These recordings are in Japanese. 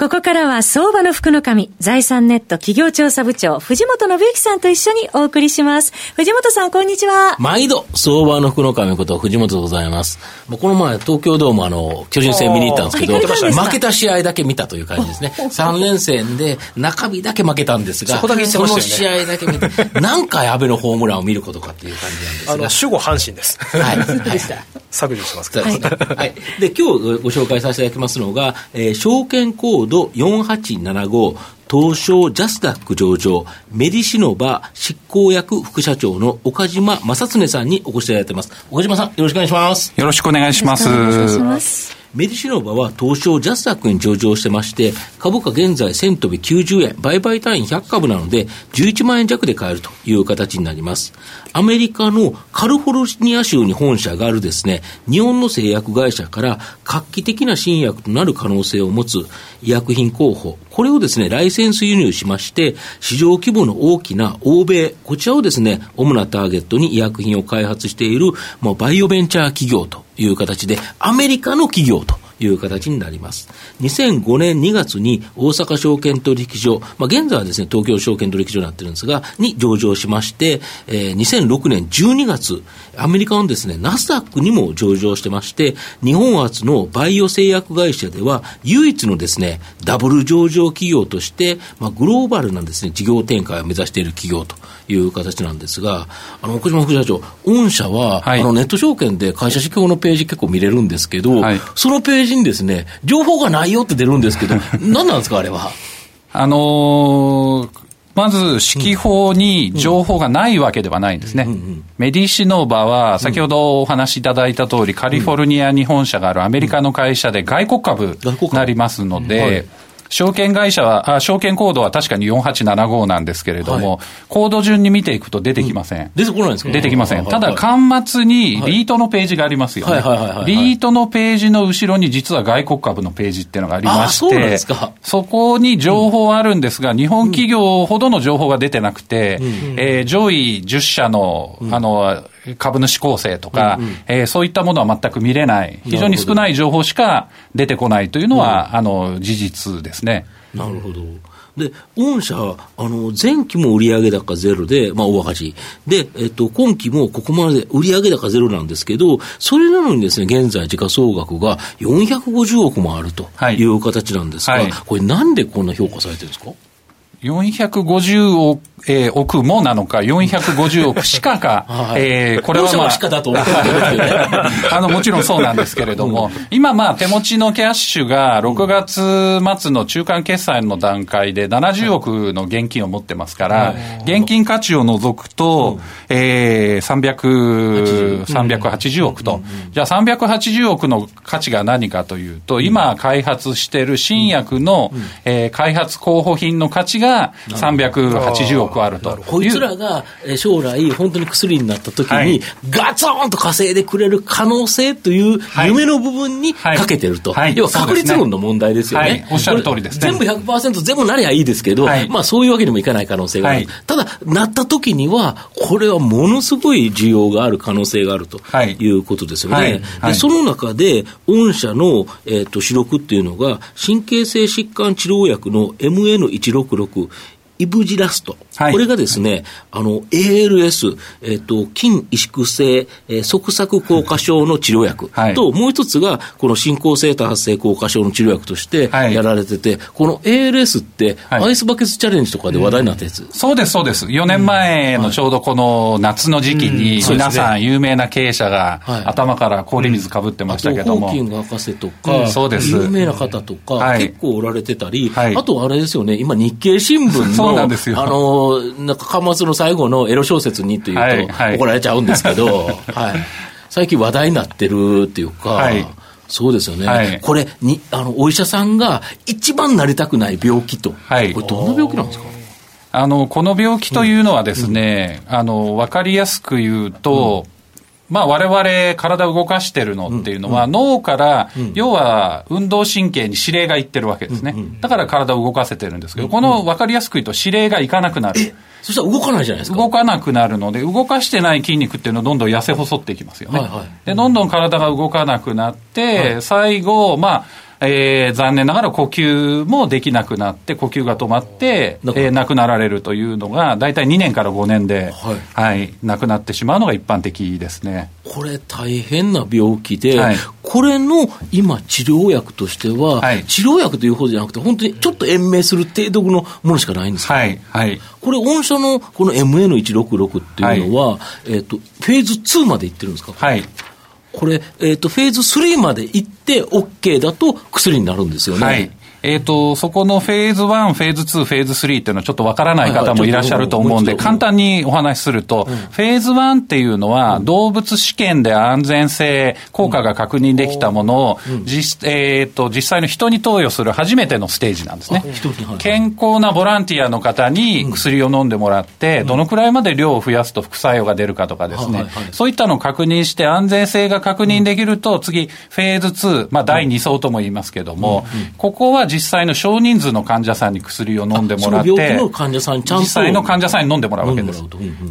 ここからは相場の福の神、財産ネット企業調査部長、藤本信之さんと一緒にお送りします。藤本さん、こんにちは。毎度、相場の福の神こと藤本でございます。もうこの前、東京ドーム、あの、巨人戦見に行ったんですけど、負けた試合だけ見たという感じですね。3連戦で中日だけ負けたんですが、そこだけ、ね、その試合だけ見て、何回安倍のホームランを見ることかっていう感じなんですが。あの、守護阪神です。はい。はい、削除しますけど、はい、はい。で、今日ご紹介させていただきますのが、えー、証券コード4875東証ジャスダック上場、メディシノバ執行役副社長の岡島正恒さんにお越しいただいています。岡島さん、よろしくお願いします。よろしくお願いします。メディシノバは東証ジャスダックに上場してまして、株価現在1000飛び90円、売買単位100株なので、11万円弱で買えるという形になります。アメリカのカルフォルニア州に本社があるですね、日本の製薬会社から画期的な新薬となる可能性を持つ医薬品候補、これをですね、ライセンス輸入しまして、市場規模の大きな欧米、こちらをですね、主なターゲットに医薬品を開発している、もうバイオベンチャー企業という形で、アメリカの企業と。いう形になります。2005年2月に大阪証券取引所、まあ、現在はですね、東京証券取引所になってるんですが、に上場しまして、えー、2006年12月、アメリカのですね、ナスダックにも上場してまして、日本初のバイオ製薬会社では、唯一のですね、ダブル上場企業として、まあ、グローバルなですね、事業展開を目指している企業という形なんですが、あの、奥島副社長、御社は、はい、あの、ネット証券で会社指標のページ結構見れるんですけど、はい、そのページにですね、情報がないよって出るんですけど、何なんですか、あれは？あのーまず、指揮法に情報がないわけではないんですね。メディシノーバは、先ほどお話しいただいた通り、カリフォルニアに本社があるアメリカの会社で外国株になりますので、証券会社は、あ証券コードは確かに4875なんですけれども、はい、コード順に見ていくと出てきません。うん、出てこないですか？出てきません。ただ、端末にリートのページがありますよね。リートのページの後ろに実は外国株のページっていうのがありまして、そこに情報はあるんですが、日本企業ほどの情報が出てなくて、うん、えー、上位10社の、あの、株主構成とか、うんうん、えー、そういったものは全く見れない、非常に少ない情報しか出てこないというのは、あの事実ですね。なるほど。で、御社、あの、前期も売上高ゼロで、まあ、大赤字。で、えっと、今期もここまで売上高ゼロなんですけど、それなのにですね、現在時価総額が450億もあるとい。う形なんですが、はい。はい、これなんでこんな評価されてるんですか？450億えー、億もなのか、450億しかか、はい、えー、これはまあ、あの、もちろんそうなんですけれども、今まあ手持ちのキャッシュが6月末の中間決算の段階で70億の現金を持ってますから、現金価値を除くと、えー、300、380億と。じゃあ380億の価値が何かというと、今開発している新薬の、えー、開発候補品の価値が380億億あると。こいつらが将来、本当に薬になった時に、ガツンと稼いでくれる可能性という夢の部分にかけてると。要は確率論の問題ですよね。おっしゃる通りですね。全部100%全部なりゃいいですけど、まあそういうわけにもいかない可能性がある。ただ、なった時には、これはものすごい需要がある可能性があるということですよね。でその中で、御社の、えー、と主力っていうのが、神経性疾患治療薬の MN166、イブジラスト。はい、これがですね、あの、ALS、えっ、ー、と、筋萎縮性、えー、側索硬化症の治療薬。と、はい、もう一つが、この進行性多発性硬化症の治療薬としてやられてて、はい、この ALS って、アイスバケツチャレンジとかで話題になったやつ、うん、そうです、そうです。4年前のちょうどこの夏の時期に、皆さん有名な経営者が頭から氷水かぶってましたけども。ホーキング博士とか、そうです。有名な方とか、結構おられてたり、あとあれですよね、今日経新聞の、あの、なんか、巻末の最後のエロ小説にというと、はいはい、怒られちゃうんですけど、はい。最近話題になってるっていうか、はい、そうですよね。はい、これに、あの、お医者さんが一番なりたくない病気と。はい、これどんな病気なんですか？あの、この病気というのはですね、うん、あの、わかりやすく言うと、うんまあ我々体を動かしてるのっていうのは、脳から、要は運動神経に指令がいってるわけですね。だから体を動かせてるんですけど、この分かりやすく言うと指令がいかなくなる。そしたら動かないじゃないですか。動かなくなるので、動かしてない筋肉っていうのはどんどん痩せ細っていきますよね。はいはい、で、どんどん体が動かなくなって、はい、最後、まあ、えー、残念ながら呼吸もできなくなって、呼吸が止まって、えー、亡くなられるというのが、大体2年から5年で、はい、はい、亡くなってしまうのが一般的ですね。これ大変な病気で、はい、これの今治療薬としては、はい、治療薬というほどじゃなくて、本当にちょっと延命する程度のものしかないんですか、はいはい、これ、御社のこの MN166 っていうのは、えっ、ー、と、フェーズ2までいってるんですか？はい。これ、えっ、ー、と、フェーズ3まで行って OK だと薬になるんですよね。はい。えっ、ー、と、そこのフェーズ1、フェーズ2、フェーズ3っていうのはちょっとわからない方もいらっしゃると思うんで、簡単にお話しすると、うん、フェーズ1っていうのは、動物試験で安全性、効果が確認できたものを、実、えっ、ー、と、実際の人に投与する初めてのステージなんですね。健康なボランティアの方に薬を飲んでもらって、どのくらいまで量を増やすと副作用が出るかとかですね、そういったのを確認して安全性が確認できると、次、フェーズ2、まあ、第2層とも言いますけども、ここは実際の少人数の患者さんに薬を飲んでもらって、実際の患者さんに飲んでもらうわけです。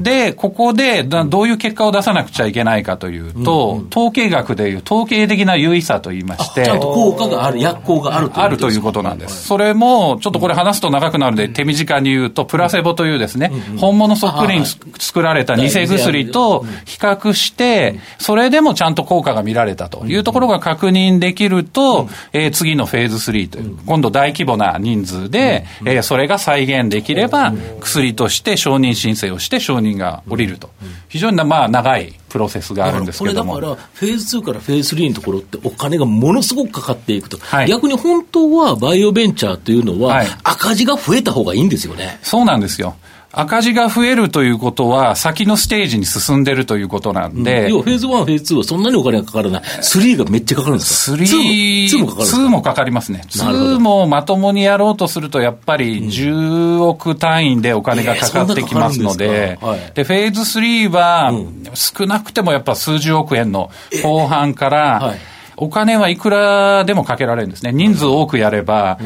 で、ここでどういう結果を出さなくちゃいけないかというと、統計学でいう統計的な有意差といいまして、ちゃんと効果がある、薬効があるあるということなんです。それも、ちょっとこれ話すと長くなるので、手短に言うと、プラセボというですね、本物そっくりに作られた偽薬と比較して、それでもちゃんと効果が見られたというところが確認できると、え次のフェーズ3という、今度大規模な人数で、うんえー、それが再現できれば、薬として承認申請をして承認が下りると。非常にまあ長いプロセスがあるんですけども。これだから、フェーズ2からフェーズ3のところってお金がものすごくかかっていくと。はい、逆に本当はバイオベンチャーというのは、赤字が増えた方がいいんですよね。そうなんですよ。赤字が増えるということは、先のステージに進んでるということなんで。うん、要はフェーズ1、フェーズ2はそんなにお金がかからない。3がめっちゃかかるんですか ?3、2もかかる ?2 もかかりますね。2もまともにやろうとすると、やっぱり10億単位でお金がかかってきますので、で、フェーズ3は少なくてもやっぱ数十億円の後半から、お金はいくらでもかけられるんですね。人数多くやれば、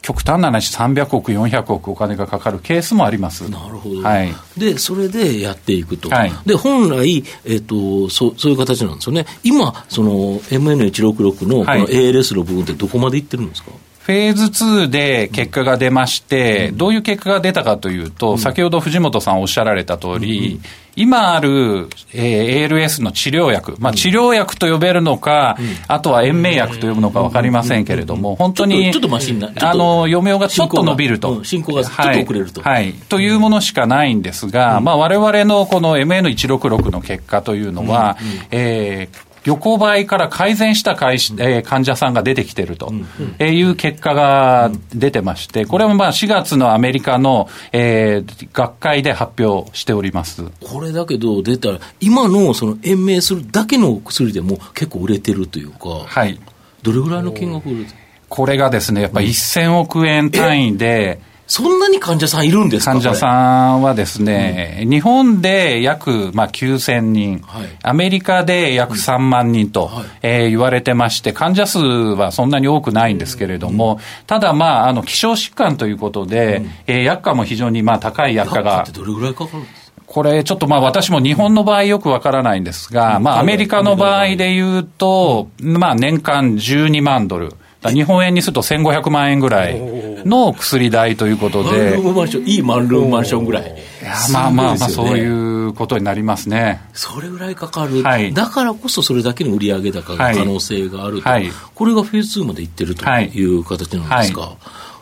極端な話、300億、400億お金がかかるケースもあります。なるほど。はい。で、それでやっていくと。はい、で、本来、えっ、ー、と、そそういう形なんですよね。今、その MN166 のこの ALS の部分ってどこまでいってるんですか、はいフェーズ2で結果が出まして、どういう結果が出たかというと、先ほど藤本さんおっしゃられた通り、今ある、えー、ALS の治療薬、まあ、治療薬と呼べるのか、あとは延命薬と呼ぶのか分かりませんけれども、本当に、ちょっとマシになあの、余命がちょっと伸びると。進行がちょっと遅れると。はい。というものしかないんですが、まあ、我々のこの MN166 の結果というのは、えー、横ばいから改善した会、えー、患者さんが出てきてると、えいう結果が出てまして、これもまあ4月のアメリカの、えー、学会で発表しております。これだけど、出たら、今のその延命するだけの薬でも結構売れてるというか、はい、どれぐらいの金額売れてこれがですね、やっぱり1000億円単位で、そんなに患者さんいるんですか？患者さんはですね、うん、日本で約、まあ、9000人、はい、アメリカで約3万人と、はい、えー、言われてまして、患者数はそんなに多くないんですけれども、うん、ただ、まあ、あの希少疾患ということで、うん、えー、薬価も非常にまあ高い薬価が。どれぐらいかかるんですか？これ、ちょっとまあ私も日本の場合よくわからないんですが、まあアメリカの場合で言うと、まあ年間12万ドル。日本円にすると1500万円ぐらいの薬代ということで。いいマンルームマンションぐらい。いやまあまあまあ、そういうことになりますね。それぐらいかかる。はい、だからこそそれだけの売上高が可能性があると。はい、これがフェーズ2までいってるという形なんですか。は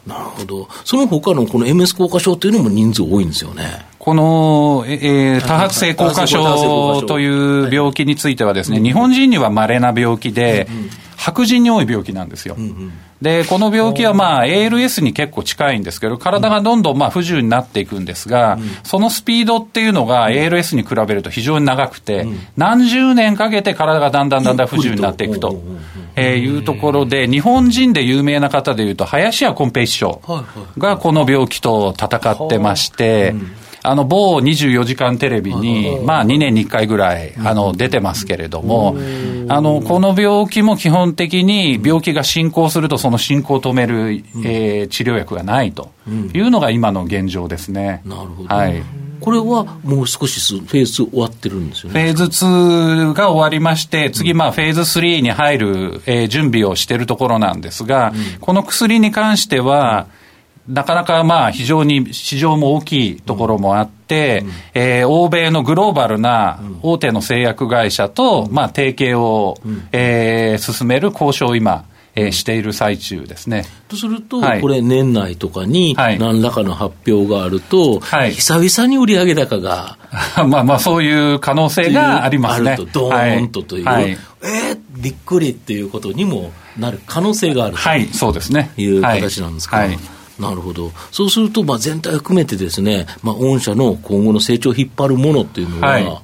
い、なるほど。その他のこの MS 硬化症というのも人数多いんですよね。この、えー、多発性硬化症という病気についてはですね、日本人には稀な病気で、白人に多い病気なんですよ。で、この病気はまあ ALS に結構近いんですけど、体がどんどんまあ不自由になっていくんですが、そのスピードっていうのが ALS に比べると非常に長くて、何十年かけて体がだんだんだんだん不自由になっていくと。えいうところで、日本人で有名な方でいうと、林家コンペイ師匠がこの病気と戦ってまして、あの、某24時間テレビに、まあ、2年に1回ぐらい、あの、出てますけれども、あの、この病気も基本的に病気が進行すると、その進行を止める、えー、治療薬がないというのが今の現状ですね。なるほど。はい。これはもう少しフェーズ終わってるんですよね。フェーズ2が終わりまして、次、まあ、フェーズ3に入る、えー、準備をしているところなんですが、うん、この薬に関しては、なかなかまあ非常に市場も大きいところもあって、うん、えー、欧米のグローバルな大手の製薬会社と、まあ、提携を、うん、えー、進める交渉を今、えー、している最中ですね。とすると、はい、これ、年内とかに何らかの発表があると、はい、久々に売上高が。まあまあ、そういう可能性がありますね。あると、ドーンとという、はい、えー、びっくりっていうことにもなる可能性があると、はい、そうですね。いう形なんですか？はいなるほど。そうすると、まあ、全体含めてですね、まあ、御社の今後の成長を引っ張るものっていうのは、はい、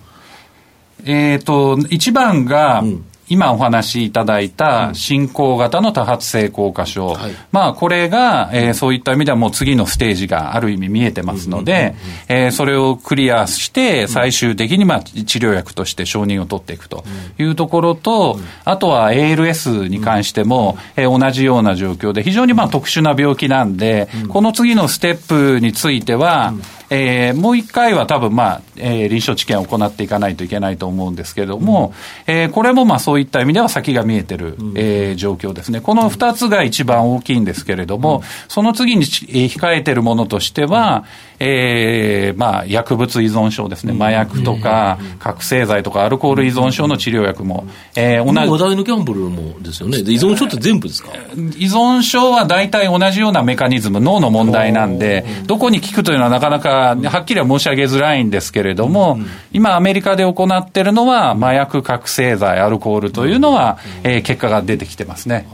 えっ、ー、と、一番が、うん今お話しいただいた進行型の多発性硬化症、はい、まあこれが、えー、そういった意味ではもう次のステージがある意味見えてますので、えそれをクリアして最終的にまあ治療薬として承認を取っていくというところと、あとは ALS に関しても、えー、同じような状況で非常にまあ特殊な病気なんで、この次のステップについては、えー、もう一回は多分まあ、えー、臨床治験を行っていかないといけないと思うんですけれども、うん、えー、これもまあそういった意味では先が見えてる、うん、えー、状況ですね。この二つが一番大きいんですけれども、うん、その次に控えてるものとしては、えー、まあ薬物依存症ですね。麻薬とか、覚醒剤とかアルコール依存症の治療薬も、えー、同じ。話題のギャンブルもですよね。依存症って全部ですか？依存症は大体同じようなメカニズム、脳の問題なんで、どこに効くというのはなかなかはっきりは申し上げづらいんですけれども、今、アメリカで行っているのは、麻薬、覚醒剤、アルコールというのは、えー、結果が出てきてますね。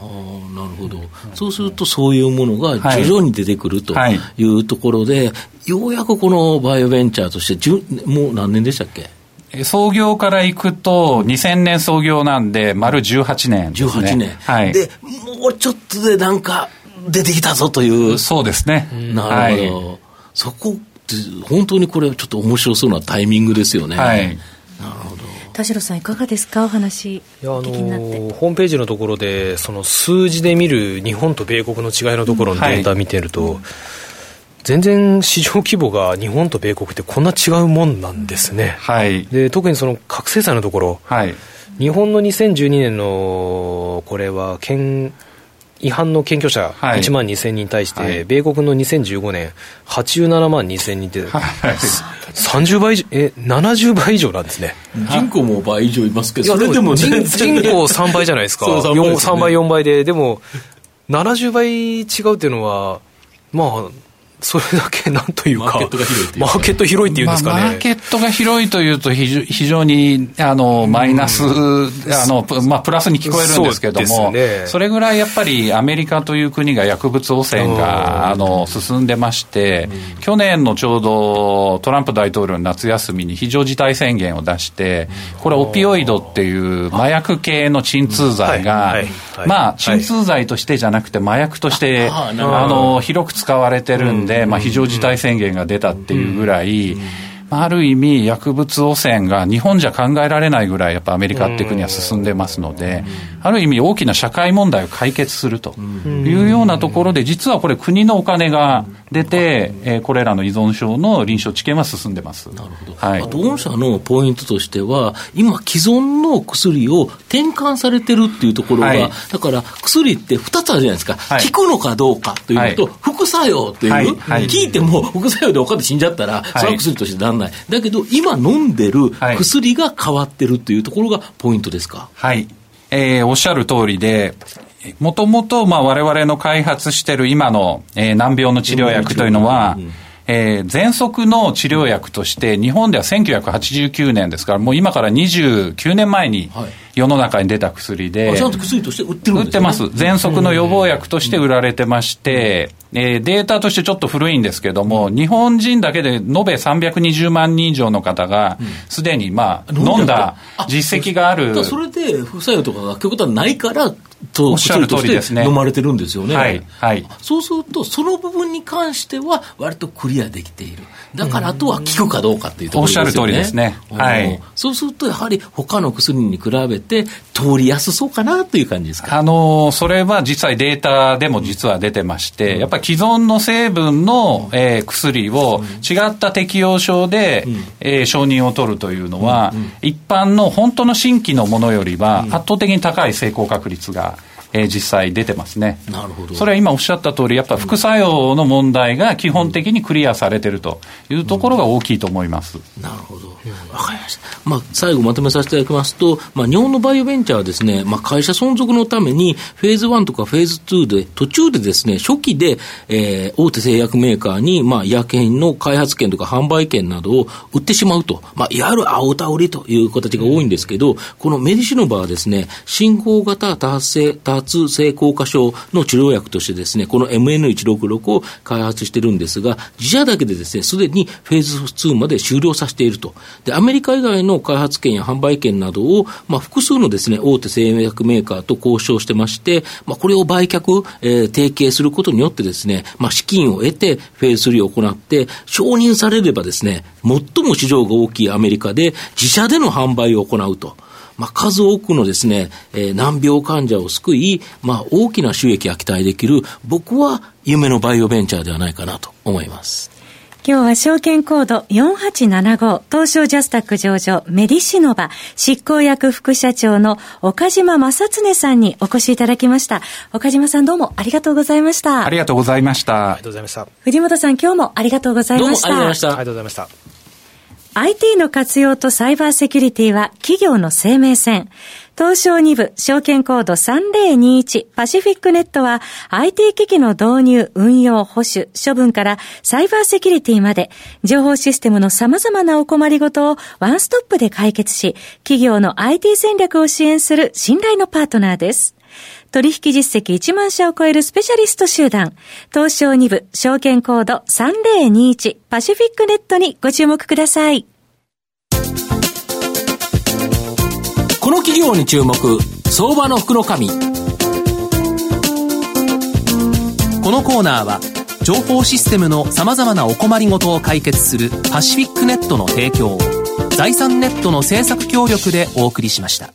なるほど、そうすると、そういうものが徐々に出てくるというところで、はいはい、ようやくこのバイオベンチャーとして、もう何年でしたっけ？創業からいくと、2000年創業なんで、丸18年ですね。18年。はい。で、もうちょっとでなんか、出てきたぞという。そうですね。なるほど。はい、そこ本当にこれ、ちょっと面白そうなタイミングですよね。はい、なるほど。田代さん、いかがですか、お話いやあのホームページのところで、その数字で見る日本と米国の違いのところのデータ見てると、はい、全然市場規模が日本と米国ってこんな違うもんなんですね。はい、で特にその覚醒剤のところ、はい、日本の2012年のこれは県違反の検挙者1万2000人に対して、はい、米国の2015年、87万2000人って、はい、30倍以上、え、70倍以上なんですね。人口も倍以上いますけど、それでも人人口3倍じゃないですか、3, 倍、ね、3倍、4倍で、でも、70倍違うっていうのは、まあ、それだけなんというか、マーケットが広いっていう、マーケット広いっていうんですかね。まあ、マーケットが広いというと、非常にあのマイナス、あのまあ、プラスに聞こえるんですけども、そね、それぐらいやっぱりアメリカという国が薬物汚染があの進んでまして、去年のちょうどトランプ大統領の夏休みに非常事態宣言を出して、これ、オピオイドっていう麻薬系の鎮痛剤が、まあ、鎮痛剤としてじゃなくて、麻薬として、あの広く使われてるんで、で、まあ、非常事態宣言が出たっていうぐらい、ある意味、薬物汚染が日本じゃ考えられないぐらい、やっぱアメリカっていう国は進んでますので、ある意味、大きな社会問題を解決するというようなところで、実はこれ、国のお金が出て、えこれらの依存症の臨床治験は進んでます。なるほど、はい、あと、御社のポイントとしては、今、既存の薬を転換されてるっていうところが、はい、だから薬って2つあるじゃないですか、はい、効くのかどうかというのと、副作用ってい。う、聞いても副作用でお金死んじゃったら、その薬としてなんない、だけど、今飲んでる薬が変わってるっていうところがポイントですか？はい、えー、おっしゃる通りで、もともと、まあ、我々の開発している今の、えー、難病の治療薬というのは、うんえー、喘息の治療薬として、日本では1989年ですから、もう今から29年前に世の中に出た薬で、はい、ちゃんと薬として売ってるんです、ね、売ってます。喘息の予防薬として売られてまして、えー、データとしてちょっと古いんですけども、日本人だけで延べ320万人以上の方が、すでにまあ飲んだ実績がある。それで副作用とかが極端ないから、と、おっしゃる通りですね。飲まれてるんですよね。はい。はい。そうすると、その部分に関しては、割とクリアできている。だからあとは効くかどうかっていうところですよね。おっしゃる通りですね。はい。そうすると、やはり他の薬に比べて通りやすそうかなという感じですか？あの、それは実際データでも実は出てまして、うん、やっぱり既存の成分の、えー、薬を違った適用症で、うん、えー、承認を取るというのは、うんうん、一般の本当の新規のものよりは圧倒的に高い成功確率がえー、実際出てますね。なるほど。それは今おっしゃった通り、やっぱ副作用の問題が基本的にクリアされてるというところが大きいと思います。うん、なるほど。わかりました。まあ、最後まとめさせていただきますと、まあ、日本のバイオベンチャーはですね、まあ、会社存続のために、フェーズ1とかフェーズ2で、途中でですね、初期で、えー、大手製薬メーカーに、まあ、医薬品の開発権とか販売権などを売ってしまうと、まあ、いわゆる青田売りという形が多いんですけど、このメディシノバはですね、進行型多発性、多発性硬化症の治療薬としてですね、この MN166 を開発してるんですが、自社だけでですね、すでにフェーズ2まで終了させていると。で、アメリカ以外の開発権や販売権などを、まあ、複数のですね、大手製薬メーカーと交渉してまして、まあ、これを売却、えー、提携することによってですね、まあ、資金を得て、フェーズ3を行って、承認されればですね、最も市場が大きいアメリカで自社での販売を行うと。まあ、数多くのですね、えー、難病患者を救い、まあ、大きな収益が期待できる、僕は夢のバイオベンチャーではないかなと思います。今日は証券コード4875東証ジャスタック上場メディシノバ執行役副社長の岡島正常さんにお越しいただきました。岡島さんどうもありがとうございました。ありがとうございました。ありがとうございました。藤本さん今日もありがとうございました。どうもありがとうございました。ありがとうございました。IT の活用とサイバーセキュリティは企業の生命線。東証2部証券コード3021パシフィックネットは IT 機器の導入、運用、保守、処分からサイバーセキュリティまで情報システムの様々なお困りごとをワンストップで解決し企業の IT 戦略を支援する信頼のパートナーです。取引実績1万社を超えるスペシャリスト集団、東証2部、証券コード3021パシフィックネットにご注目ください。この企業に注目、相場の福の。このコーナーは、情報システムの様々なお困りごとを解決するパシフィックネットの提供を、財産ネットの政策協力でお送りしました。